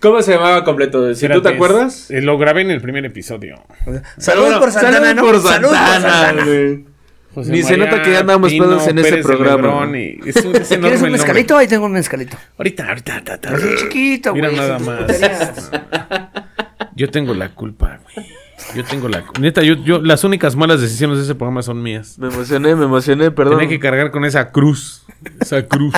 ¿Cómo se llamaba completo? Si tú te Espérate, acuerdas. eh, Lo grabé en el primer episodio. Saludos por Santana, Saludos ¿no? por Saludos por Santana, Santana. güey. José Ni se nota que ya andamos Pino pedos en ese Pérez de programa. Es un, es ¿Quieres un mezcalito? Ahí tengo un mezcalito. Ahorita, ahorita, ta, ta. Así chiquito, Mira güey. nada más. tonterías. Yo tengo la culpa, güey. Yo tengo la culpa. Neta, yo, yo, las únicas malas decisiones de ese programa son mías. Me emocioné, me emocioné, perdón. Tenía que cargar con esa cruz. Esa cruz.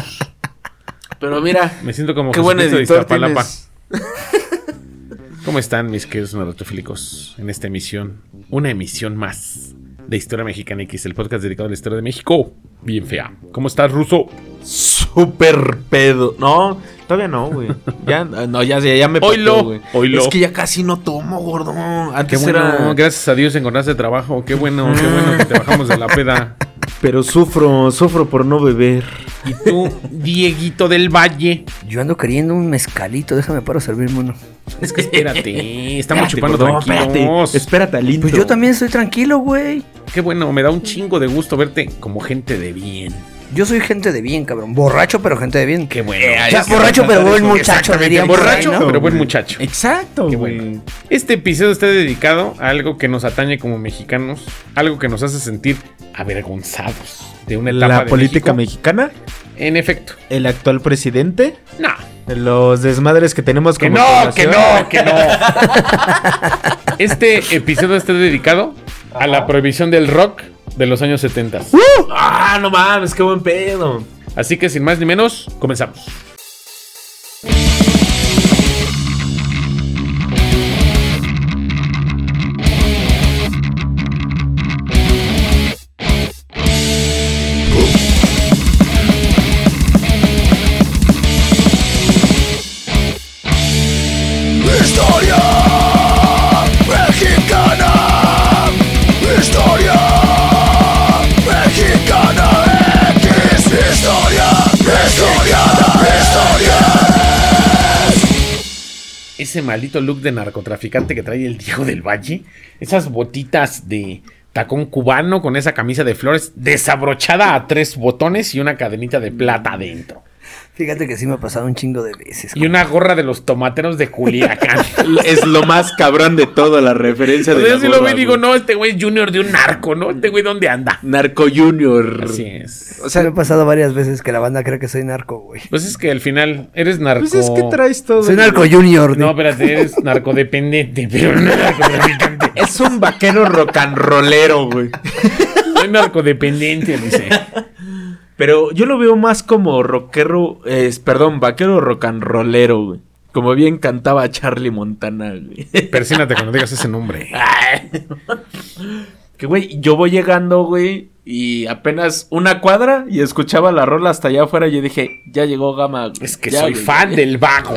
Pero mira, Me siento como qué buen Jesucristo de editor Iztapalapa. tienes. ¿Cómo están mis queridos narratofílicos en esta emisión? Una emisión más de Historia Mexicana X, el podcast dedicado a la historia de México. Bien fea. ¿Cómo estás, Ruso? Súper pedo. No, todavía no, güey. Ya, no, ya, ya, ya me Oilo, güey. oilo. Es que ya casi no tomo, gordo. Qué Antes bueno, era... gracias a Dios encontraste trabajo. Qué bueno, qué bueno que te bajamos de la peda. Pero sufro, sufro por no beber. Y tú, Dieguito del Valle. Yo ando queriendo un mezcalito. Déjame para servirme uno. Es que espérate, estamos chupando gordo, tranquilos. Espérate, espérate al intro. Pues yo también estoy tranquilo, güey. Qué bueno, me da un chingo de gusto verte como gente de bien. Yo soy gente de bien, cabrón. Borracho, pero gente de bien. Qué bueno. O sea, borracho, pero buen muchacho, diría Borracho, por ahí, ¿no? pero buen muchacho. Exacto, Qué güey. bueno. Este episodio está dedicado a algo que nos atañe como mexicanos, algo que nos hace sentir avergonzados de una etapa La de política México. mexicana, En efecto. el actual presidente, No. los desmadres que tenemos Que como no, que no, que no. Este episodio está dedicado a la prohibición del rock de los años 70. Ah, no mames, qué buen pedo. Así que sin más ni menos, comenzamos. Ese maldito look de narcotraficante que trae el Diego del Valle. Esas botitas de tacón cubano con esa camisa de flores desabrochada a tres botones y una cadenita de plata adentro. Fíjate que sí me ha pasado un chingo de veces. Y una gorra de los tomateros de Culiacán. Es lo más cabrón de todo, la referencia O de yo sí lo veo y digo, no, este güey es junior de un narco, ¿no? Este güey, ¿dónde anda? Narco Junior. Así es. O sea, me ha pasado varias veces que la banda cree que soy narco, güey. Pues es que al final eres narco. pues es que traes todo. Soy narco junior. No, ¿no? espérate, eres narcodependiente, pero no narcotraficante. Es un vaquero rock and rollero, güey. Soy narcodependiente, dice. Pero yo lo veo más como rockero, perdón, vaquero rock and rollero, güey. Como bien cantaba Charlie Montana, güey. Persínate cuando digas ese nombre. Que, güey, yo voy llegando, güey, y apenas una cuadra y escuchaba la rola hasta allá afuera y yo dije, ya llegó Gama. güey. Es que Ya, soy güey. fan del vago.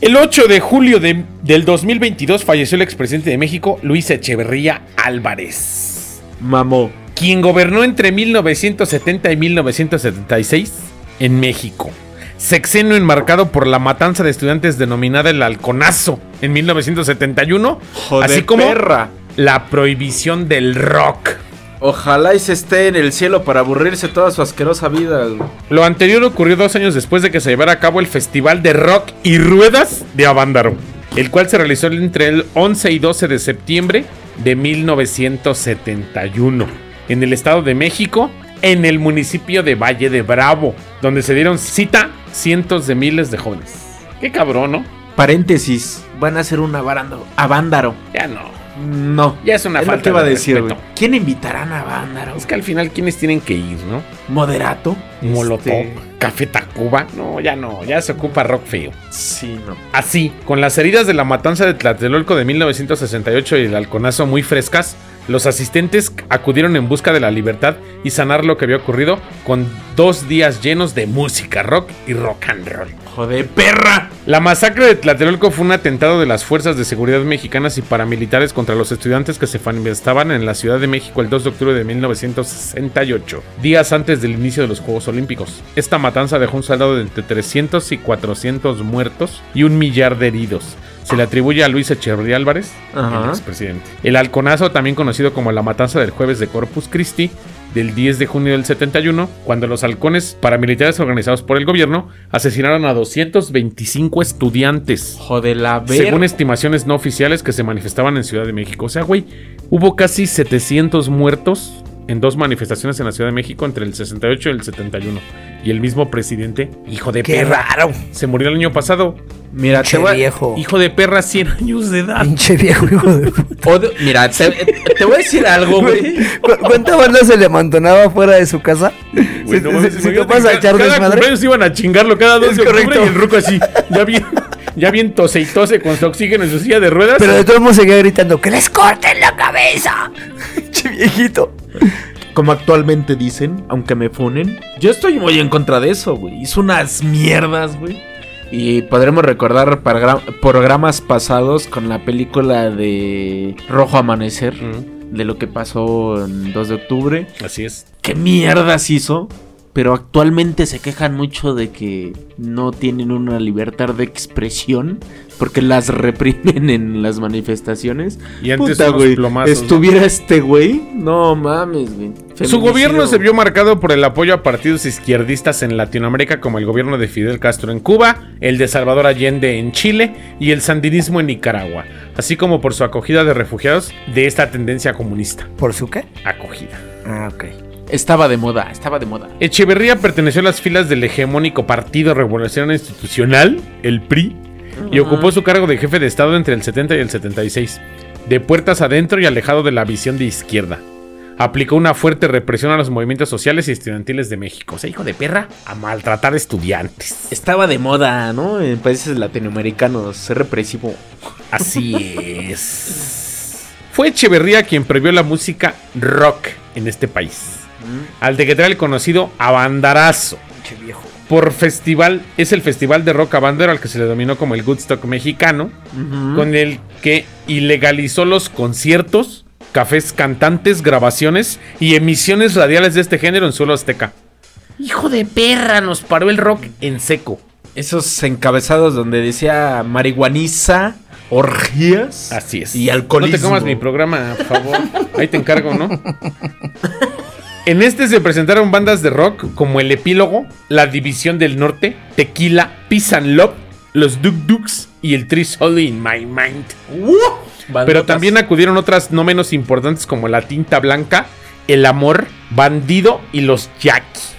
El 8 de julio de- del 2022 falleció el expresidente de México, Luis Echeverría Álvarez, Mamó. Quien gobernó entre 1970 y 1976 en México. Sexenio enmarcado por la matanza de estudiantes denominada el Halconazo en 1971, Joder, así como perra. la prohibición del rock. Ojalá y se esté en el cielo para aburrirse toda su asquerosa vida. Lo anterior ocurrió dos años después de que se llevara a cabo el Festival de Rock y Ruedas de Avándaro, el cual se realizó entre el 11 y 12 de septiembre de 1971 en el Estado de México, en el municipio de Valle de Bravo, donde se dieron cita cientos de miles de jóvenes. Qué cabrón, ¿no? Paréntesis, van a hacer un avándaro. Ya no. No. Ya es una es falta lo que iba a de decir. ¿Quién invitarán a Avándaro? Es que al final, ¿quiénes tienen que ir, no? Moderato. Molotov, Este, Café Tacuba. No, ya no, ya se ocupa rock feo. Sí, no. Así, con las heridas de la matanza de Tlatelolco de 1968 y el halconazo muy frescas, los asistentes acudieron en busca de la libertad y sanar lo que había ocurrido con dos días llenos de música, rock y rock and roll. Joder, perra. La masacre de Tlatelolco fue un atentado de las fuerzas de seguridad mexicanas y paramilitares contra los estudiantes que se manifestaban en la Ciudad de México el 2 de octubre de 1968, días antes del inicio de los Juegos Olímpicos. Esta matanza dejó un saldo de entre 300 y 400 muertos y un millar de heridos. Se le atribuye a Luis Echeverría Álvarez, Ajá. el expresidente. El halconazo, también conocido como la matanza del jueves de Corpus Christi, del 10 de junio del 71, cuando los halcones paramilitares organizados por el gobierno asesinaron a 225 estudiantes. Joder, la ver. Según estimaciones no oficiales que se manifestaban en Ciudad de México. O sea, güey, hubo casi 700 muertos en dos manifestaciones en la Ciudad de México entre el 68 y el 71. Y el mismo presidente, hijo de Qué perra, raro. se murió el año pasado. Mira, te Pinche voy, a- viejo. Hijo de perra, 100 años de edad. Pinche viejo, hijo de puta. de- mira, te, te voy a decir algo, güey. ¿Cu- ¿Cuánta banda se le amontonaba fuera de su casa? Güey, Si- no si- si te vas a que echar cada desmadre. cumpleaños iban a chingarlo cada 2 Es de octubre correcto. y el ruco así, ya bien, ya bien tose y tose con su oxígeno en su silla de ruedas. Pero de todos modos seguía gritando, ¡que les corten la cabeza! Pinche viejito. Como actualmente dicen, aunque me funen. Yo estoy muy en contra de eso, güey. Hizo unas mierdas, güey. Y podremos recordar progra- programas pasados con la película de Rojo Amanecer. Mm, De lo que pasó en 2 de octubre. así es. ¿Qué mierdas hizo? Pero actualmente se quejan mucho de que no tienen una libertad de expresión porque las reprimen en las manifestaciones. Y antes Puta. Estuviera este güey. No mames, güey. Su gobierno se vio marcado por el apoyo a partidos izquierdistas en Latinoamérica como el gobierno de Fidel Castro en Cuba, el de Salvador Allende en Chile y el sandinismo en Nicaragua, así como por su acogida de refugiados de esta tendencia comunista. ¿Por su qué? Acogida. Ah, ok. Estaba de moda, estaba de moda. Echeverría perteneció a las filas del hegemónico Partido Revolucionario Institucional, el PRI, y ocupó su cargo de jefe de Estado entre el 70 y el 76, de puertas adentro y alejado de la visión de izquierda. Aplicó una fuerte represión a los movimientos sociales y estudiantiles de México. O sea, hijo de perra, a maltratar estudiantes. Estaba de moda, ¿no? En países latinoamericanos, ser represivo. Así es. Fue Echeverría quien prohibió la música rock en este país. Al decretar el conocido abandarazo. Viejo. por festival, es el festival de rock bandero al que se le dominó como el Woodstock mexicano, con el que ilegalizó los conciertos, cafés cantantes, grabaciones y emisiones radiales de este género en suelo azteca. Hijo de perra, nos paró el rock en seco. Esos encabezados donde decía marihuaniza, orgías. Así es. Y alcoholismo. No te comas mi programa, por favor. Ahí te encargo, ¿no? En este se presentaron bandas de rock como El Epílogo, La División del Norte, Tequila, Peace and Love, Los Duk Duks y el Tree Soul in My Mind. Pero también acudieron otras no menos importantes como La Tinta Blanca, El Amor, Bandido y Los Jacks.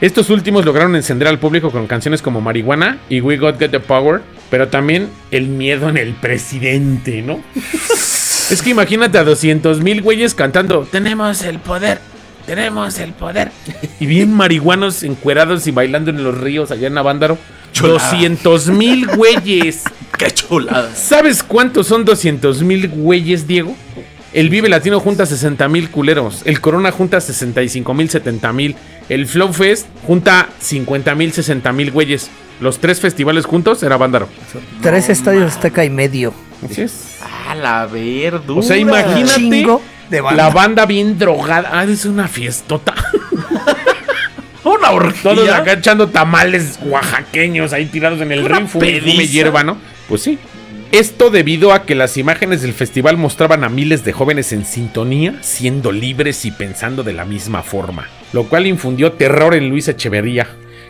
Estos últimos lograron encender al público con canciones como Marihuana y We Got Get the Power, pero también el miedo en el presidente, ¿no? es que imagínate a 200 mil güeyes cantando Tenemos el poder, tenemos el poder. Y bien marihuanos encuerados y bailando en los ríos allá en Avándaro. Chulada. 200 mil güeyes. ¡Qué chuladas! ¿Sabes cuántos son 200 mil güeyes, Diego? El Vive Latino junta 60 mil culeros. El Corona junta 65 mil, 70 mil. El Flow Fest junta 50 mil, 60 mil güeyes. Los tres festivales juntos era Vándaro. Tres estadios Azteca y medio. Así es. ¡A la verdura! O sea, imagínate Chingo de banda. la banda bien drogada. Ah, es una fiestota. Una orgía. Todos acá echando tamales oaxaqueños ahí tirados en el río. Fume, hierba, ¿no? Pues sí. Esto debido a que las imágenes del festival mostraban a miles de jóvenes en sintonía, siendo libres y pensando de la misma forma, lo cual infundió terror en Luis Echeverría,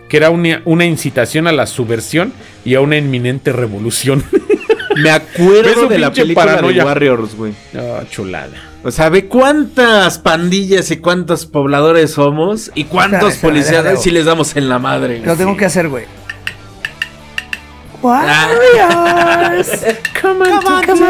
que era una, una incitación a la subversión y a una inminente revolución. Me acuerdo de la película paranoia. de Warriors, güey. Ah, chulada. O sea, ve cuántas pandillas y cuántos pobladores somos y cuántos Déjale, déjale, policías si les damos en la madre. Lo tengo que hacer, güey. Ah. Warriors, come on, to play.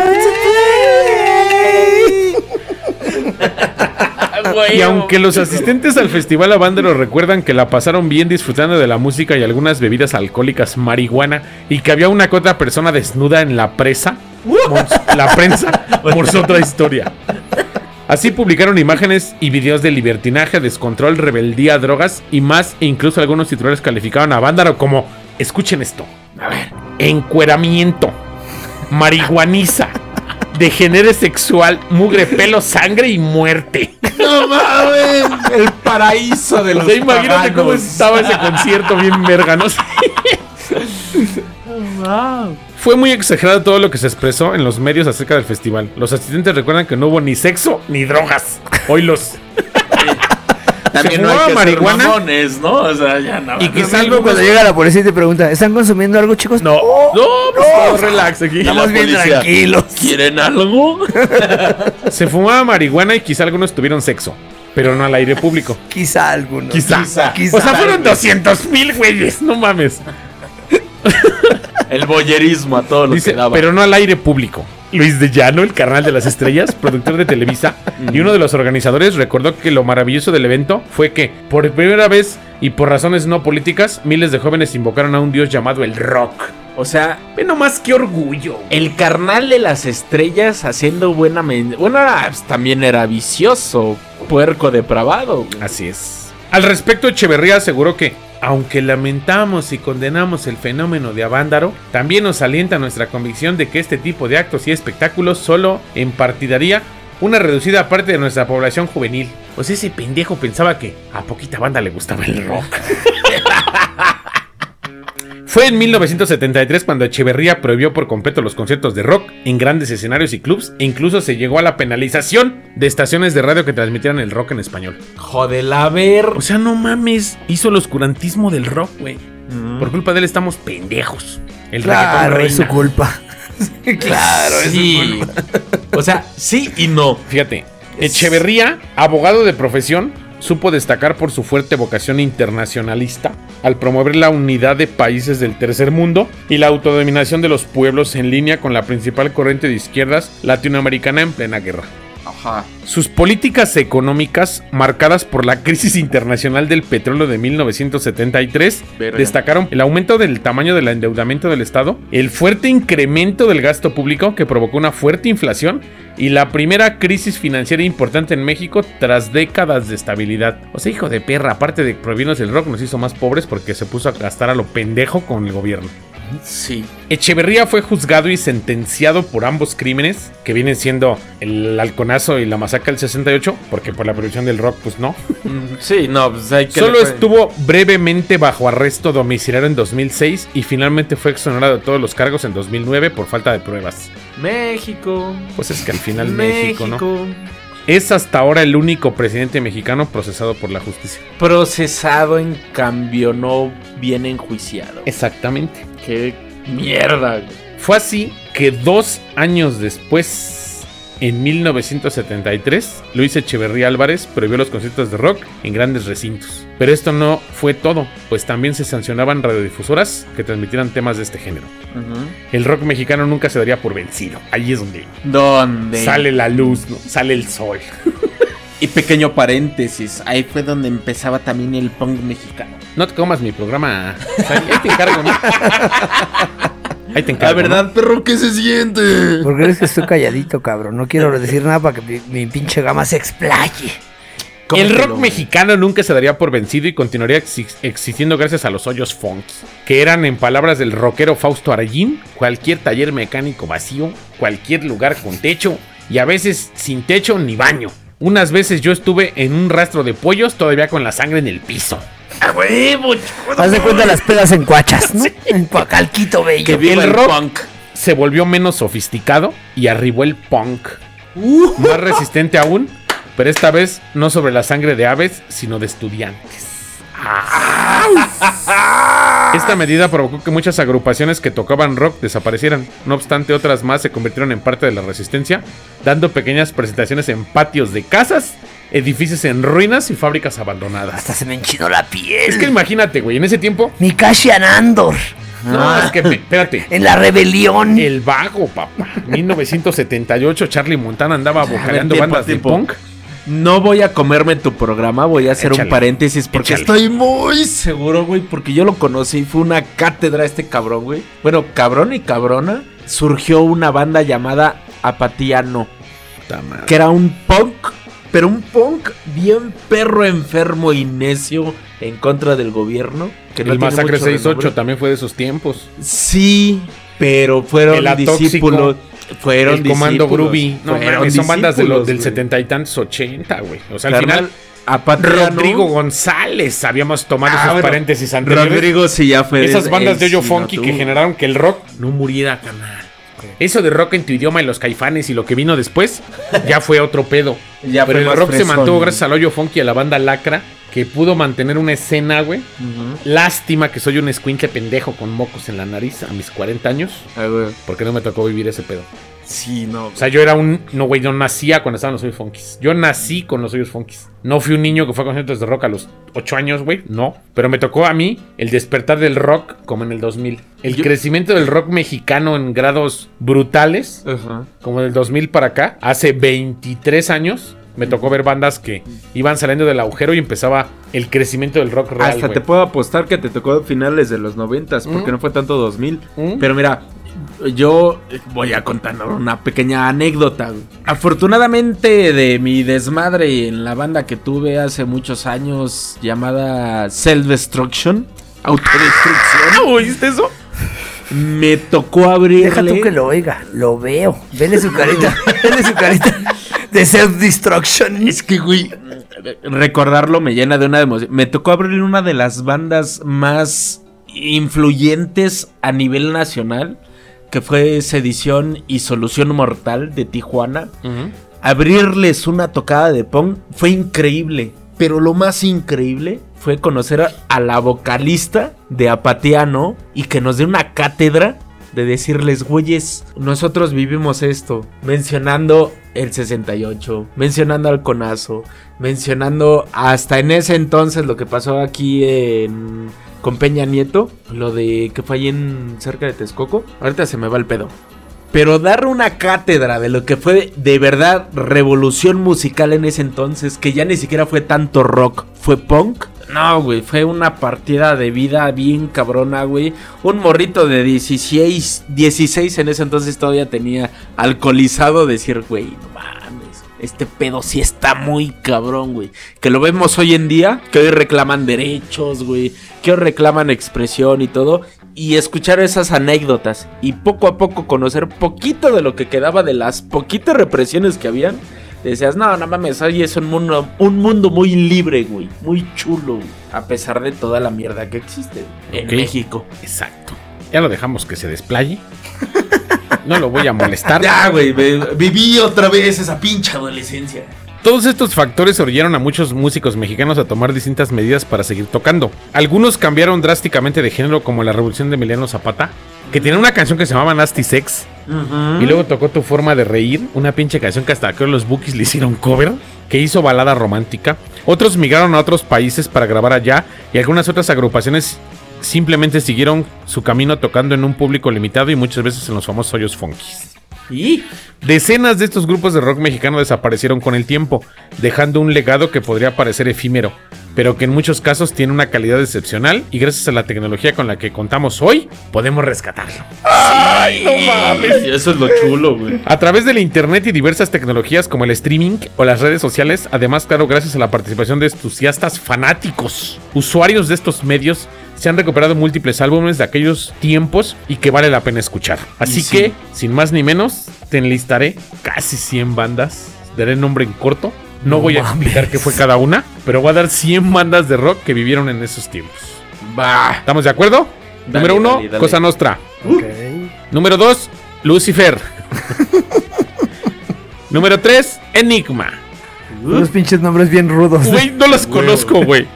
Y aunque los asistentes al festival Avándaro recuerdan que la pasaron bien disfrutando de la música y algunas bebidas alcohólicas, marihuana, y que había una que otra persona desnuda en la presa, la prensa, por su otra historia. Así publicaron imágenes y videos de libertinaje, descontrol, rebeldía, drogas y más, e incluso algunos titulares calificaban a Vándaro como, escuchen esto, a ver, encueramiento, marihuaniza, degenere sexual, mugre, pelo, sangre y muerte. No mames, el paraíso de O los sea, imagínate cómo estaba ese concierto bien verga, ¿no? Fue muy exagerado todo lo que se expresó en los medios acerca del festival. Los asistentes recuerdan que no hubo ni sexo ni drogas. Hoy los. también no hay fumaba que marihuana. ser mamones, ¿no? O sea, ya no. Y no. quizá Algo algunos... cuando llega la policía y te pregunta, ¿están consumiendo algo, chicos? No, no, pues todo relax aquí. Estamos bien tranquilos. ¿Quieren algo? Se fumaba marihuana y quizá algunos tuvieron sexo, pero no al aire público. Quizá algunos. Quizá. Quizá. O sea, fueron 200 mil güeyes, no mames. El boyerismo a todo lo Dice, que daba. pero no al aire público. Luis de Llano, el carnal de las estrellas, productor de Televisa y uno de los organizadores, recordó que lo maravilloso del evento fue que, por primera vez y por razones no políticas, miles de jóvenes invocaron a un dios llamado el rock. O sea, Ve nomás qué orgullo. el carnal de las estrellas haciendo buena Bueno, era- pues, también era vicioso, puerco depravado. Así es. Al respecto, Echeverría aseguró que, aunque lamentamos y condenamos el fenómeno de Avándaro, también nos alienta nuestra convicción de que este tipo de actos y espectáculos solo impartidaría una reducida parte de nuestra población juvenil. Pues ese pendejo pensaba que a poquita banda le gustaba el rock. Fue en 1973 cuando Echeverría prohibió por completo los conciertos de rock en grandes escenarios y clubs e incluso se llegó a la penalización de estaciones de radio que transmitieran el rock en español. Joder, a ver. O sea, no mames, hizo el oscurantismo del rock, güey. Mm. Por culpa de él estamos pendejos. El Claro, es su culpa. claro, es su sí. O sea, sí y no. Fíjate, Echeverría, abogado de profesión, supo destacar por su fuerte vocación internacionalista al promover la unidad de países del tercer mundo y la autodominación de los pueblos en línea con la principal corriente de izquierdas latinoamericana en plena guerra. Ajá. Sus políticas económicas, marcadas por la crisis internacional del petróleo de 1973, Verga. destacaron el aumento del tamaño del endeudamiento del Estado, el fuerte incremento del gasto público que provocó una fuerte inflación y la primera crisis financiera importante en México tras décadas de estabilidad. O sea, hijo de perra, aparte de prohibirnos el rock, nos hizo más pobres porque se puso a gastar a lo pendejo con el gobierno. Sí. Echeverría fue juzgado y sentenciado por ambos crímenes, que vienen siendo el halconazo y la masacre del 68, porque por la prohibición del rock, pues no. Mm, Sí, no, pues hay que. Solo estuvo brevemente bajo arresto domiciliario en 2006 y finalmente fue exonerado de todos los cargos en 2009 por falta de pruebas. México. Pues es que al final México, ¿no? Es hasta ahora el único presidente mexicano procesado por la justicia. Procesado, en cambio, no bien enjuiciado. Exactamente. Qué mierda. Fue así que dos años después, en 1973, Luis Echeverría Álvarez prohibió los conciertos de rock en grandes recintos. Pero esto no fue todo, pues también se sancionaban radiodifusoras que transmitieran temas de este género. El rock mexicano nunca se daría por vencido. Ahí es donde ¿Dónde? sale la luz, ¿no? sale el sol. Y pequeño paréntesis, ahí fue donde empezaba también el punk mexicano. No te comas mi programa. Ahí te encargo, ¿no? Ahí te encargo. La verdad, perro, ¿qué se siente? ¿Por qué eres que estoy calladito, cabrro? No quiero decir nada para que mi, mi pinche gama se explaye. El rock mexicano nunca se daría por vencido y continuaría exi- existiendo gracias a los hoyos funky, que eran, en palabras del rockero Fausto Arayín, cualquier taller mecánico vacío, cualquier lugar con techo y a veces sin techo ni baño. Unas veces yo estuve en un rastro de pollos todavía con la sangre en el piso. ¡A huevo! Haz de cuenta las pedas en cuachas, ¿no? En Coacalquito bello. Que el, rock. punk. Se volvió menos sofisticado y arribó el punk. Uh. Más resistente aún, pero esta vez no sobre la sangre de aves, sino de estudiantes. Esta medida provocó que muchas agrupaciones que tocaban rock desaparecieran. No obstante, otras más se convirtieron en parte de la resistencia, dando pequeñas presentaciones en patios de casas, edificios en ruinas y fábricas abandonadas. Hasta se me enchinó la piel. Es que imagínate, güey, en ese tiempo. Mi Cashian Andor. No, es que, espérate. En la rebelión. El vago, papá. 1978, Charlie Montana andaba vocaleando bandas tiempo. de punk. No voy a comerme tu programa, voy a hacer Échale, un paréntesis porque échale. estoy muy seguro, güey, porque yo lo conocí, fue una cátedra este cabrón, güey. Bueno, cabrón y cabrona, surgió una banda llamada Apatiano, que era un punk, pero un punk bien perro enfermo y necio en contra del gobierno. Que no el tiene Masacre mucho 68 renombre. también fue de esos tiempos. Sí, pero fueron discípulos. Fueron el Comando Groovy. No, fueron mames, son bandas de los del. 70 y tantos 80, güey. O sea, al final, Rodrigo González, habíamos tomado Ah, esos bueno, paréntesis anteriores. Rodrigo sí ya fue. Esas bandas de hoyo funky que generaron que el rock no muriera, canal. Eso de rock en tu idioma y los caifanes y lo que vino después, ya fue otro pedo. Ya Pero fue el rock se mantuvo gracias al hoyo funky y a la banda Lacra, que pudo mantener una escena, güey. Lástima que soy un escuincle pendejo con mocos en la nariz a mis 40 años, Ah, güey. porque no me tocó vivir ese pedo. Sí, no. O sea, yo era un. No, güey, yo nacía cuando estaban los hoyos funkis. Yo nací con los hoyos funkis. No fui un niño que fue a conciertos de rock a los 8 años, güey. No. Pero me tocó a mí el despertar del rock como en el 2000. El Yo- crecimiento del rock mexicano en grados brutales, Ajá. como del 2000 para acá. Hace 23 años me tocó ver bandas que iban saliendo del agujero y empezaba el crecimiento del rock real. Hasta te puedo apostar que te tocó finales de los noventas, porque Mm. no fue tanto 2000. Mm. Pero mira, yo voy a contar una pequeña anécdota. Afortunadamente de mi desmadre en la banda que tuve hace muchos años llamada Self Destruction, autodestrucción, Ah, ¿Oíste eso? me tocó abrirle... Deja tú que lo oiga, lo veo. Vele su carita, vele su carita de self-destruction. Es que, güey, recordarlo me llena de una emoción. Me tocó abrir una de las bandas más influyentes a nivel nacional, que fue Sedición y Solución Mortal de Tijuana. Abrirles una tocada de punk fue increíble. Pero lo más increíble fue conocer a, a la vocalista de Apatiano y que nos dé una cátedra de decirles, güeyes, nosotros vivimos esto, mencionando el 68, mencionando al Conazo, mencionando hasta en ese entonces lo que pasó aquí en, con Peña Nieto, lo de que ahí en cerca de Texcoco. Ahorita se me va el pedo. Pero dar una cátedra de lo que fue de verdad revolución musical en ese entonces, que ya ni siquiera fue tanto rock, fue punk. No, güey, fue una partida de vida bien cabrona, güey. Un morrito de 16, 16 en ese entonces todavía tenía alcoholizado decir, güey, no mames, este pedo sí está muy cabrón, güey. Que lo vemos hoy en día, que hoy reclaman derechos, güey, que hoy reclaman expresión y todo. Y escuchar esas anécdotas y poco a poco conocer poquito de lo que quedaba de las poquitas represiones que habían. Decías, no, no mames, hoy es un mundo, un mundo muy libre, güey. Muy chulo, güey. A pesar de toda la mierda que existe en. México. Exacto. Ya lo dejamos que se desplaye. No lo voy a molestar. Ya, güey, viví otra vez esa pinche adolescencia. Todos estos factores orillaron a muchos músicos mexicanos a tomar distintas medidas para seguir tocando. Algunos cambiaron drásticamente de género, como la revolución de Emiliano Zapata, que tenía una canción que se llamaba Nasty Sex, y luego tocó Tu Forma de Reír, una pinche canción que hasta creo los Bookies le hicieron cover, que hizo balada romántica. Otros migraron a otros países para grabar allá, y algunas otras agrupaciones simplemente siguieron su camino tocando en un público limitado y muchas veces en los famosos hoyos funkies. Y Decenas de estos grupos de rock mexicano desaparecieron con el tiempo, dejando un legado que podría parecer efímero, pero que en muchos casos tiene una calidad excepcional y gracias a la tecnología con la que contamos hoy, podemos rescatarlo. eso es lo chulo, güey. A través del internet y diversas tecnologías como el streaming o las redes sociales, además, claro, gracias a la participación de entusiastas fanáticos, usuarios de estos medios, se han recuperado múltiples álbumes de aquellos tiempos y que vale la pena escuchar. Así sí. que, sin más ni menos, te enlistaré casi 100 bandas. Daré nombre en corto. No, No voy a explicar qué fue cada una, pero voy a dar 100 bandas de rock que vivieron en esos tiempos. Va. ¿Estamos de acuerdo? Dale, Número uno, dale, dale. Cosa Nostra. Número 2, Lucifer. Número 3, Enigma. Unos pinches nombres bien rudos. Güey, no los conozco, güey.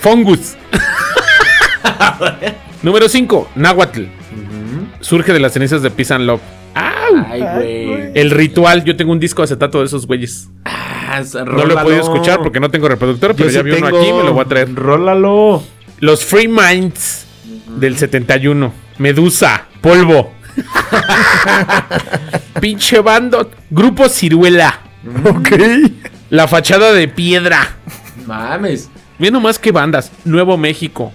Fungus. Número 5, Nahuatl. Surge de las cenizas de Peace and Love. ¡Au! Ay, güey. El ritual, yo tengo un disco acetato de esos güeyes. Ah, No lo he podido escuchar porque no tengo reproductor, pero ya vi uno aquí, me lo voy a traer. Rólalo. Los Free Minds del 71. Medusa. Polvo. Pinche bando. Grupo Ciruela. Ok. La fachada de piedra. Mames. Mira nomás qué bandas. Nuevo México.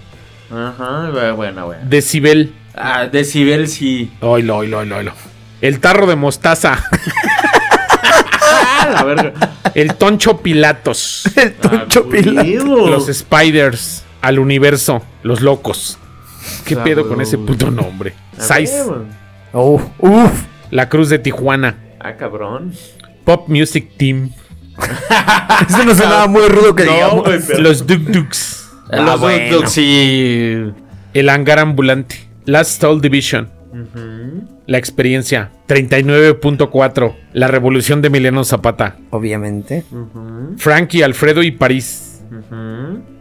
Ajá, bueno, bueno, bueno. Decibel. Ah, Decibel sí. Oilo, oilo, oilo, oilo. El tarro de mostaza. Ah, la verga. El toncho Pilatos. El toncho Ah, Pilato. huevo. Los Spiders. Al universo. Los locos. ¿Qué Ah, pedo con ese puto nombre? Oh, uf. La Cruz de Tijuana. Ah, cabrón. Pop Music Team. Eso no sonaba muy rudo que No, digamos. pero- Los Duk Duks. Los Ah, bueno. sí. El hangar ambulante. Last Soul Division. La experiencia. 39.4. La revolución de Emiliano Zapata. Obviamente. Frankie, Alfredo y París.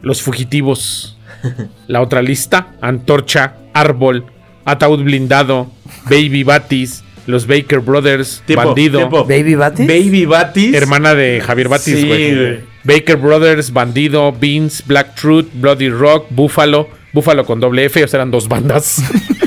Los Fugitivos. La otra lista, Antorcha, Árbol, Ataúd Blindado, Baby Batis, Los Baker Brothers, Tiempo, Bandido, tiempo. Baby Batis. Baby Batis. hermana de Javier Batis, Sí, güey. güey. Baker Brothers, Bandido, Beans, Black Truth, Bloody Rock, Buffalo, Buffalo con doble F, o sea, eran dos bandas.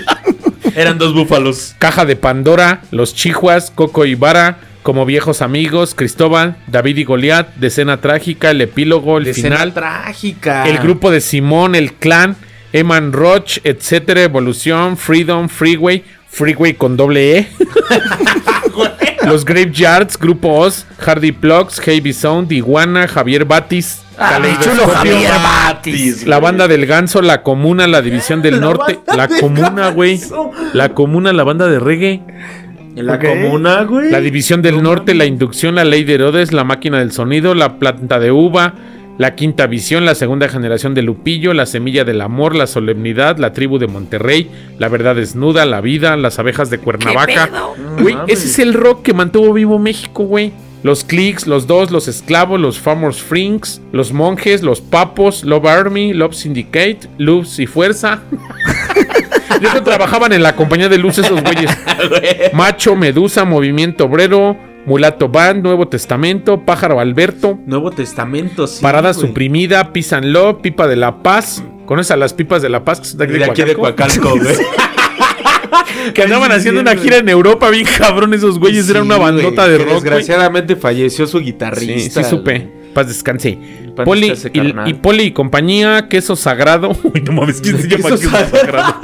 Eran dos búfalos. Caja de Pandora, Los Chihuas, Coco y Vara, Como Viejos Amigos, Cristóbal, David y Goliat, Decena Trágica, El Epílogo, El De Final, escena trágica. El grupo de Simón, El Clan, Eman Roach, etcétera, Evolución, Freedom, Freeway, Freeway con doble E. Los Graveyards, Grupo Oz, Hardy Plugs, Heavy Sound, Iguana, Javier Batis, Ah, mi chulo Caleidoscopio, Javier Batis. La banda del Ganso, La Comuna, La División del La Norte, La del Comuna, güey. La Comuna, la banda de reggae. La comuna, güey. La División del Norte, La Inducción, La Ley de Herodes, La Máquina del Sonido, La Planta de Uva, La Quinta Visión, La Segunda Generación de Lupillo, La Semilla del Amor, La Solemnidad, La Tribu de Monterrey, La Verdad Desnuda, La Vida, Las Abejas de Cuernavaca. Güey, ese es el rock que mantuvo vivo México, güey. Los Clicks, los Dos, los Esclavos, los Farmers Frinks, los Monjes, los Papos, Love Army, Love Syndicate, Luz y Fuerza. Yo que trabajaban en la compañía de luz esos güeyes. Macho, Medusa, Movimiento Obrero, Mulato Band, Nuevo Testamento, Pájaro Alberto, Nuevo Testamento, sí. Parada güey. Suprimida, Pisan Love, Pipa de la Paz. ¿Conoces a las pipas de la Paz? De aquí De de aquí de Coacalco? Coacalco, güey. Que andaban haciendo una gira en Europa, bien cabrón esos güeyes. Era Sí, una bandota güey, de rock. güey. Desgraciadamente falleció su guitarrista. sí supe. Paz descanse. Poli y, y Poli y compañía, queso sagrado. Uy, no mames, ¿quién se llama Queso queso sagrado?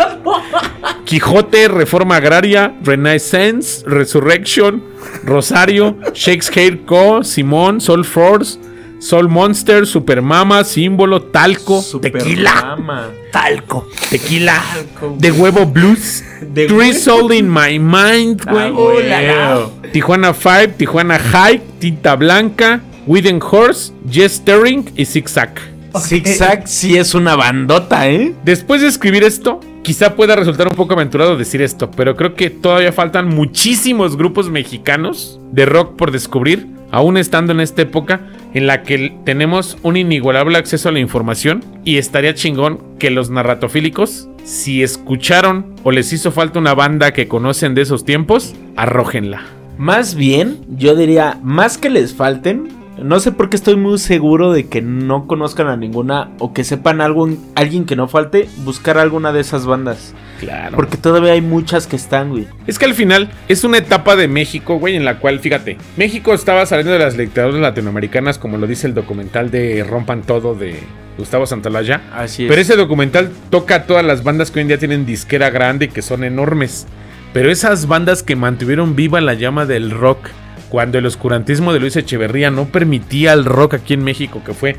Quijote, Reforma Agraria, Renaissance, Resurrection, Rosario, Shakespeare Co., Simón, Soul Force, Soul Monster, Supermama, Símbolo, Talco, Tequila, Supermama. Talco. Tequila, Talco. De Huevo Blues, De Three huevo. Soul in My Mind, Ah, güey. Tijuana 5, Tijuana High, Tinta Blanca, Wooden Horse, Jess Sterling y Zigzag. Zigzag sí es una bandota, ¿eh? Después de escribir esto, quizá pueda resultar un poco aventurado decir esto, pero creo que todavía faltan muchísimos grupos mexicanos de rock por descubrir, aún estando en esta época en la que tenemos un inigualable acceso a la información y estaría chingón que los narratofílicos, si escucharon o les hizo falta una banda que conocen de esos tiempos, arrójenla. Más bien, yo diría, más que les falten, no sé por qué estoy muy seguro de que no conozcan a ninguna o que sepan algo, alguien que no falte, buscar alguna de esas bandas. Claro. Porque todavía hay muchas que están, güey. Es que al final es una etapa de México, güey, en la cual, fíjate, México estaba saliendo de las dictaduras latinoamericanas, como lo dice el documental de Rompan Todo de Gustavo Santaolalla. Así es. Pero ese documental toca a todas las bandas que hoy en día tienen disquera grande y que son enormes. Pero esas bandas que mantuvieron viva la llama del rock cuando el oscurantismo de Luis Echeverría no permitía el rock aquí en México, que fue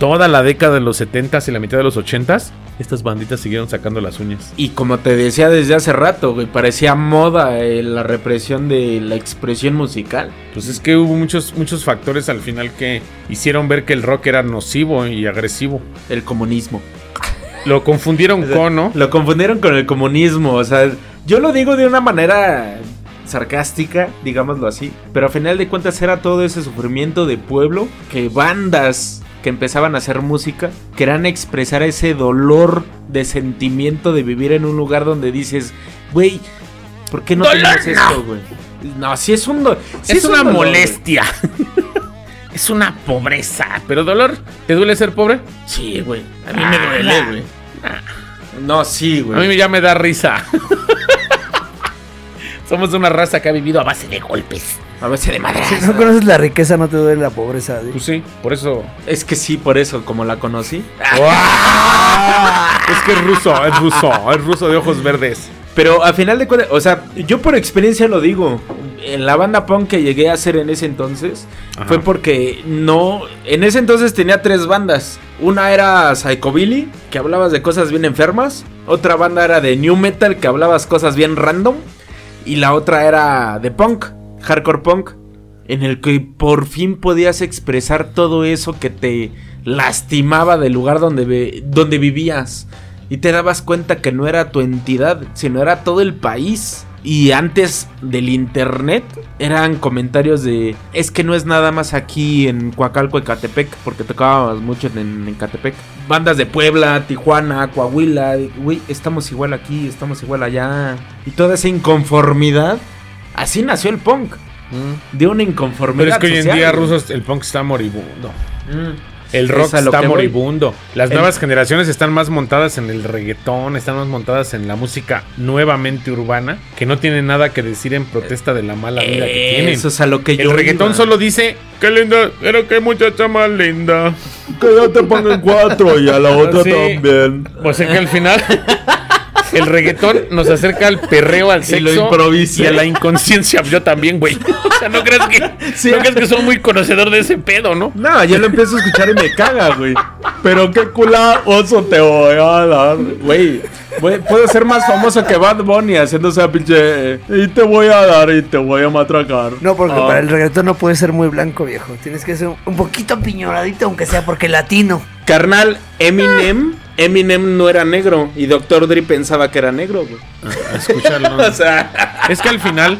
toda la década de los 70s y la mitad de los 80s, estas banditas siguieron sacando las uñas. Y como te decía desde hace rato, güey, parecía moda eh, la represión de la expresión musical. Pues es que hubo muchos, muchos factores al final que hicieron ver que el rock era nocivo y agresivo. El comunismo. Lo confundieron con, ¿no? Lo confundieron con el comunismo, o sea, yo lo digo de una manera sarcástica, digámoslo así, pero a final de cuentas era todo ese sufrimiento de pueblo que bandas que empezaban a hacer música querían expresar ese dolor de sentimiento de vivir en un lugar donde dices, güey, ¿por qué no ¡Dolor, tenemos no! esto, güey? No, sí es un sí es, un una dolor, güey. molestia. es una pobreza. Pero dolor, ¿te duele ser pobre? Sí, güey. A mí Ah, me duele, nah. güey. No, sí, A mí güey. ya me da risa. Somos una raza que ha vivido a base de golpes. A veces de madre. Si no conoces la riqueza, no te duele la pobreza. ¿sí? Pues sí, por eso. Es que sí, por eso, como la conocí. Es que es ruso, es ruso, es ruso de ojos verdes. Pero a final de cuentas, o sea, yo por experiencia lo digo. En la banda punk que llegué a hacer en ese entonces Ajá. fue porque no. En ese entonces tenía tres bandas. Una era Psychobilly, que hablabas de cosas bien enfermas. Otra banda era de New Metal, que hablabas cosas bien random. Y la otra era de punk, hardcore punk, en el que por fin podías expresar todo eso que te lastimaba del lugar donde, donde vivías. Y te dabas cuenta que no era tu entidad, sino era todo el país. Y antes del internet eran comentarios de es que no es nada más aquí en Coacalco, Ecatepec, porque tocábamos mucho en, en Ecatepec. Bandas de Puebla, Tijuana, Coahuila, güey, estamos igual aquí, estamos igual allá. Y toda esa inconformidad, así nació el punk. De una inconformidad. Pero es que hoy en día, rusos, el punk está moribundo. Mm. El rock está moribundo. Las El- nuevas generaciones están más montadas en el reggaetón, están más montadas en la música nuevamente urbana, que no tienen nada que decir en protesta de la mala vida que tienen. Eso es a lo que yo El reggaetón iba. solo dice, qué linda, pero qué muchacha más linda. Que ya te pongan cuatro y a la otra Sí. también. O sea que al final el reggaetón nos acerca al perreo, al Y sexo lo improvisa. y a la inconsciencia. Yo también, güey. O sea, no crees que, Sí. no crees que soy muy conocedor de ese pedo, ¿no? No, yo lo empiezo a escuchar y me caga, güey. Pero qué cula oso te voy a dar, güey. Puedo ser más famoso que Bad Bunny haciendo esa pinche. Y te voy a dar y te voy a matracar. No, porque Ah. para el reggaetón no puede ser muy blanco, viejo. Tienes que ser un- un poquito piñoradito, aunque sea porque latino. Carnal, Eminem. Eminem no era negro. Y Dr. Dre pensaba que era negro, güey. Escucharlo. O sea. Es que al final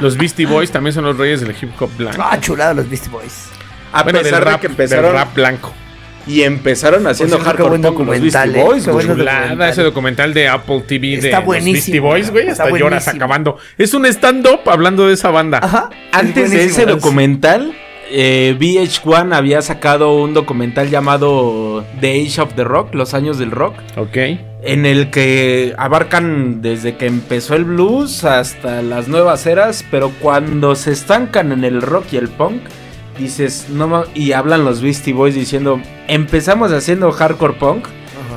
los Beastie Boys también son los reyes del hip hop blanco. Ah, chulada los Beastie Boys. A Bueno, pesar del de que del empezaron. rap blanco. Y empezaron haciendo cierto, qué hardcore buen punk los documental, Beastie eh. Boys, documental. ese documental de Apple TV Está de los. Beastie Boys, güey. Está Hasta lloras buenísimo. acabando. Es un stand-up hablando de esa banda. Ajá. Antes de ese documental, eh, VH1 había sacado un documental llamado The Age of the Rock, Los años del rock, Ok. en el que abarcan desde que empezó el blues hasta las nuevas eras, pero cuando se estancan en el rock y el punk, dices, no y hablan los Beastie Boys diciendo, empezamos haciendo hardcore punk.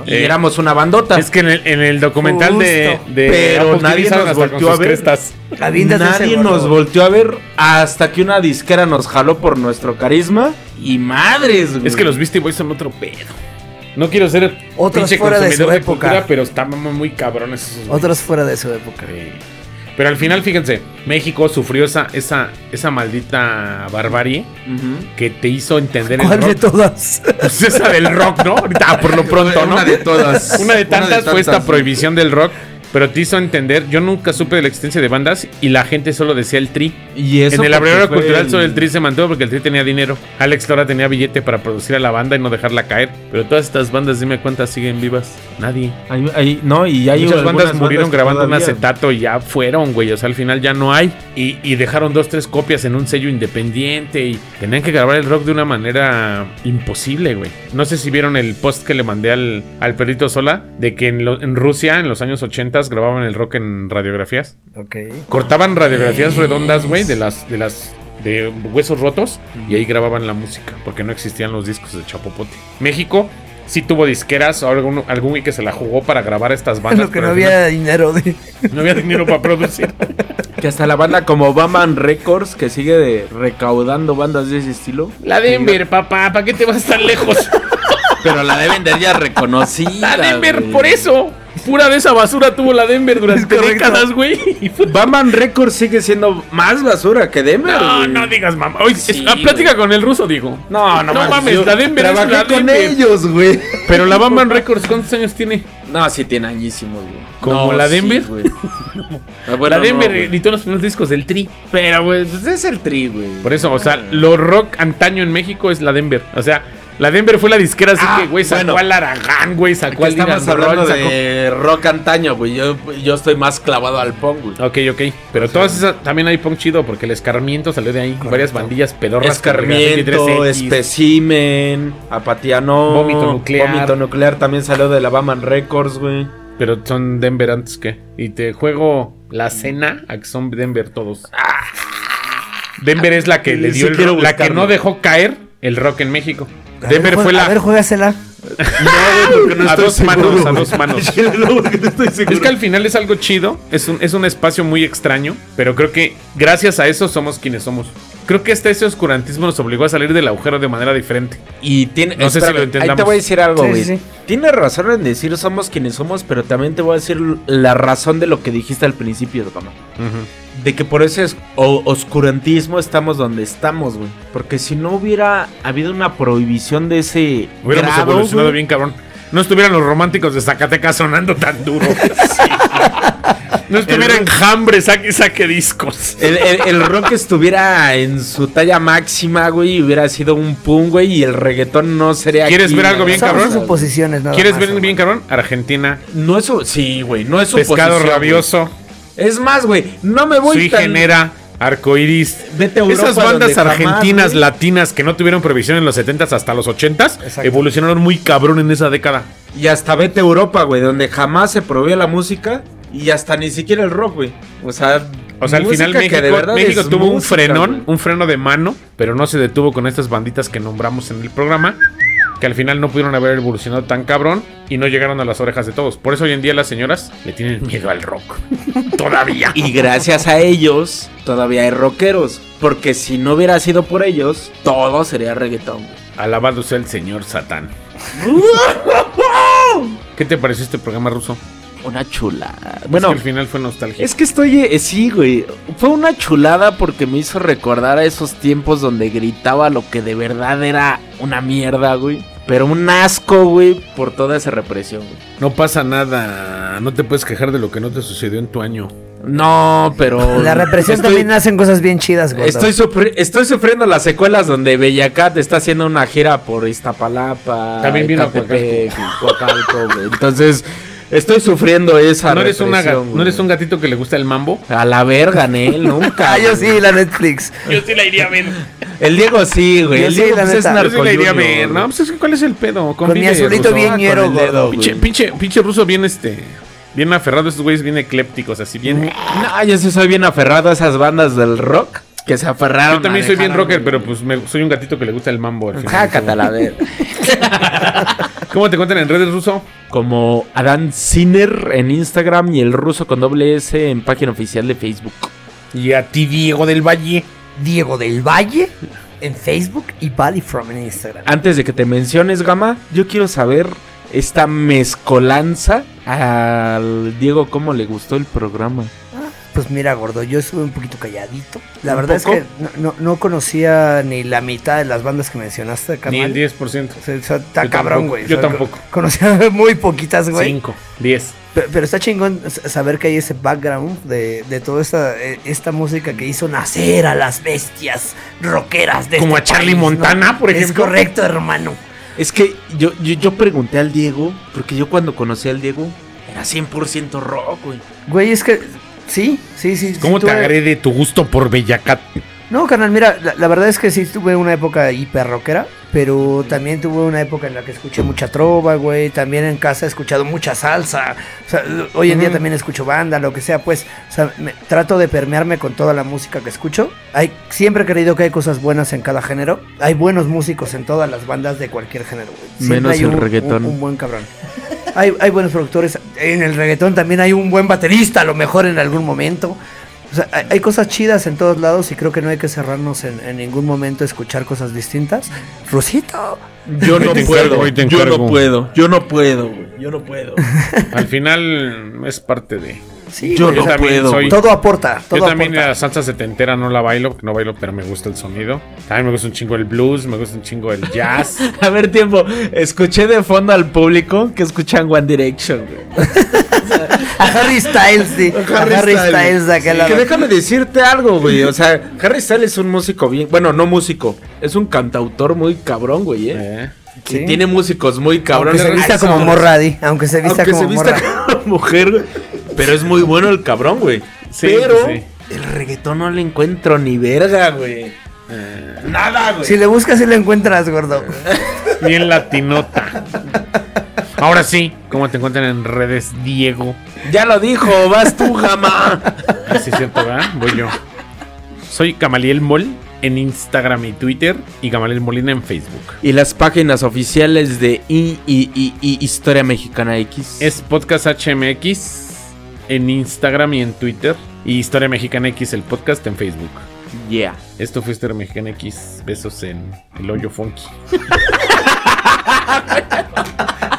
Y Eh, éramos una bandota. Es que en el, en el documental de, Justo. de Pero Apple TV nadie nos volteó a ver. crestas. Nadie nos volteó a ver hasta que una disquera nos jaló por nuestro carisma y madres, güey. Es que los Beastie Boys son otro pedo. No quiero ser Otros pinche fuera de consumidor su de, época. cultura, pero están muy cabrones esos güeyes. Otros fuera de su época. Sí. Pero al final, fíjense, México sufrió esa, esa, esa maldita barbarie que te hizo entender el ¿Cuál de rock. todas? Pues esa del rock, ¿no? Ahorita, por lo pronto, ¿no? Una de todas. Una de tantas fue esta tantas, prohibición del rock, pero te hizo entender. Yo nunca supe de la existencia de bandas y la gente solo decía el tri. Y eso en el fue cultural solo el tri se mantuvo porque el tri tenía dinero. Alex Lora tenía billete para producir a la banda y no dejarla caer. Pero todas estas bandas, dime cuántas siguen vivas. Nadie. Hay- hay- no, y hay Muchas bandas murieron que grabando un acetato y ya fueron, güey. O sea, al final ya no hay. Y, y dejaron dos, tres copias en un sello independiente. Y tenían que grabar el rock de una manera imposible, güey. No sé si vieron el post que le mandé al, al perrito sola. De que en, lo- en Rusia, en los años 80, grababan el rock en radiografías. Ok. Cortaban radiografías redondas, güey, de las, de las. de huesos rotos. Y ahí grababan la música. Porque no existían los discos de Chapopote. México. Sí tuvo disqueras o algún, algún güey que se la jugó para grabar estas bandas. Lo que no había dinero de. no había dinero para producir. Que hasta la banda como Baman Records, que sigue de- recaudando bandas de ese estilo. La Denver, papá, ¿para qué te vas tan lejos? Pero la deben de ya reconocida. La Denver, güey. por eso. Pura de esa basura tuvo la Denver durante décadas, güey. Baman Records sigue siendo más basura que Denver. No, no digas mamá. Oye, Sí, es- ah, plática con el ruso, digo. No, no, No mames, yo la Denver es la con Denver. ellos, güey. Pero la Bamban Records, ¿cuántos años tiene? No, sí tiene añísimos, güey. ¿Como No, la Denver? Ah, bueno, la Denver no, editó los primeros discos del Tri. Pero, güey, pues es el tri, güey. Por eso, o sea, lo rock antaño en México es la Denver. O sea, la Denver fue la disquera así Ah, que, güey, sacó bueno. al Aragán, güey, sacó al estamos hablando Roll, sacó- de rock antaño, güey. Yo, yo estoy más clavado al punk, güey. Ok, ok. Pero todas esas también hay punk chido porque el escarmiento salió de ahí. Varias bandillas pedorras. Escarmiento, como el 23X. Especimen, Apatiano, Vómito nuclear. Vómito nuclear también salió de la Baman Records, güey. Pero son Denver antes que. Y te juego la cena a que son Denver todos. Denver es la que le Sí dio el la que no dejó caer el rock en México. A Denver ver, fue la. A ver, juégasela. No, porque A estoy dos seguro, manos, a dos manos. No, no. Es que al final es algo chido, es un, es un espacio muy extraño, pero creo que gracias a eso somos quienes somos. Creo que hasta ese oscurantismo nos obligó a salir del agujero de manera diferente. Y tiene. No sé si lo entendamos. Ahí te voy a decir algo, Sí, güey. sí, sí. Tienes razón en decir somos quienes somos, pero también te voy a decir la razón de lo que dijiste al principio, Dama. De que por ese oscurantismo estamos donde estamos, güey. Porque si no hubiera habido una prohibición de ese Hubiéramos grado, evolucionado güey, bien, cabrón. No estuvieran los románticos de Zacatecas sonando tan duro. No estuviera enjambre, saque, saque discos. El, el- el rock estuviera en su talla máxima, güey, hubiera sido un pum, güey, y el reggaetón no sería. ¿Quieres aquí, ver algo bien, Son cabrón? suposiciones nada ¿Quieres más, ver bien, cabrón? Argentina, No es su- Sí, güey, no es su pescado rabioso, güey. Es más, güey, no me voy sui tan- genera, arcoiris. Vete a Europa Esas bandas jamás, argentinas, latinas que no tuvieron previsión en los 70s hasta los 80s, Exacto. evolucionaron muy cabrón en esa década. Y hasta vete a Europa, güey, donde jamás se prohibió la música y hasta ni siquiera el rock, güey. O sea, O sea, al final México, de tuvo un frenón, un freno de mano, pero no se detuvo con estas banditas que nombramos en el programa, que al final no pudieron haber evolucionado tan cabrón y no llegaron a las orejas de todos. Por eso hoy en día las señoras le tienen miedo al rock. Todavía. Y gracias a ellos todavía hay rockeros. Porque si no hubiera sido por ellos, todo sería reggaetón. Alabado sea el señor Satán. ¿Qué te pareció este programa ruso? Una chulada. Bueno, Bueno, al final fue nostalgia. es que estoy. eh, sí, güey. Fue una chulada porque me hizo recordar a esos tiempos donde gritaba lo que de verdad era una mierda, güey. Pero un asco, güey, por toda esa represión, güey. No pasa nada. No te puedes quejar de lo que no te sucedió en tu año. No, pero. La represión estoy- también hacen cosas bien chidas, güey. Estoy, sufri- estoy sufriendo las secuelas donde Bellacat está haciendo una gira por Iztapalapa, También vino a Ecatepec, Coacalco, güey. Entonces, estoy sufriendo esa ¿No eres, una ¿No eres un gatito que le gusta el mambo? A la verga, Nel, nunca. Ah, yo sí, la Netflix. Yo sí la iría a ver. El Diego sí, güey. Yo El sí, Diego la pues, es. Yo sí la iría a ver. No, pues es que ¿cuál es el pedo? Con mi azulito ruso. bien ñero, gordo. güey. Pinche, pinche, pinche ruso bien este. Bien aferrado, estos güeyes bien eclépticos, así bien. No, yo sí soy bien aferrado a esas bandas del rock que se aferraron. Yo también soy bien rocker, pero pues me- soy un gatito que le gusta el mambo. al final. La verga. ¿Cómo te cuentan en redes ruso? Como Adán Sinner en Instagram y el ruso con doble S en página oficial de Facebook. Y a ti, Diego del Valle. Diego del Valle en Facebook y Buddy From en Instagram. Antes de que te menciones, Gama, yo quiero saber esta mezcolanza al Diego cómo le gustó el programa. Pues mira, gordo, yo estuve un poquito calladito. La ¿Un verdad poco? es que no, no- no conocía ni la mitad de las bandas que mencionaste, Ni el 10%. O sea, está Yo cabrón, tampoco, güey. yo O sea, tampoco. co- Conocía muy poquitas, güey. 5, 10. Pero, pero está chingón saber que hay ese background de, de toda esta, eh, esta música que hizo nacer a las bestias rockeras de Como este a Charlie país, Montana, por ejemplo. Es correcto, hermano. Es que yo, yo, yo pregunté al Diego, porque yo cuando conocí al Diego era 100% rock, güey. Güey, es que sí, sí, sí. ¿Cómo sí te tuve- agrede tu gusto por Bellacat? No, carnal, mira, la, la verdad es que sí tuve una época hiper rockera, pero también tuve una época en la que escuché mucha trova, güey. También en casa he escuchado mucha salsa. O sea, hoy en día también escucho banda, lo que sea, pues. O sea, me- trato de permearme con toda la música que escucho. Hay, siempre he creído que hay cosas buenas en cada género. Hay buenos músicos en todas las bandas de cualquier género, güey. Menos hay el un- reggaetón. Un, un buen cabrón. Hay, hay buenos productores. En el reggaetón también hay un buen baterista, a lo mejor en algún momento. O sea, hay, hay cosas chidas en todos lados y creo que no hay que cerrarnos en, en ningún momento a escuchar cosas distintas. Rusito. Yo no puedo, yo no puedo, yo no puedo, güey. Yo no puedo. Al final es parte de. Sí, Yo no puedo. soy- todo aporta. Todo Yo también aporta. la salsa setentera no la bailo, no bailo, pero me gusta el sonido. También me gusta un chingo el blues, me gusta un chingo el jazz. A ver, tiempo. Escuché de fondo al público que escuchan One Direction, güey. A Harry Styles, sí. A Harry, Styles de aquel Sí, lado. Que déjame decirte algo, güey. O sea, Harry Styles es un músico bien. Bueno, no músico. Es un cantautor muy cabrón, güey, ¿eh? Eh. Que Sí. tiene músicos muy Aunque cabrones. se vista Ay, como son- morra, Di, Aunque se vista Aunque como se vista morra. como mujer, güey. Pero es muy bueno el cabrón, güey. Sí, Pero sí. el reggaetón no le encuentro ni verga, güey. Nada, güey. Si le buscas, sí lo encuentras, gordo. Bien latinota. Ahora sí, ¿cómo te encuentran en redes, Diego? Ya lo dijo, vas tú, Gama. Así es cierto, ¿verdad? Voy yo. Soy Gamaliel Mol en Instagram y Twitter y Gamaliel Molina en Facebook. Y las páginas oficiales de I, I- I- I- Historia Mexicana X. Es Podcast HMX en Instagram y en Twitter. Y Historia Mexicana X, el podcast en Facebook. Yeah. Esto fue Historia Mexicana X. Besos en el hoyo funky.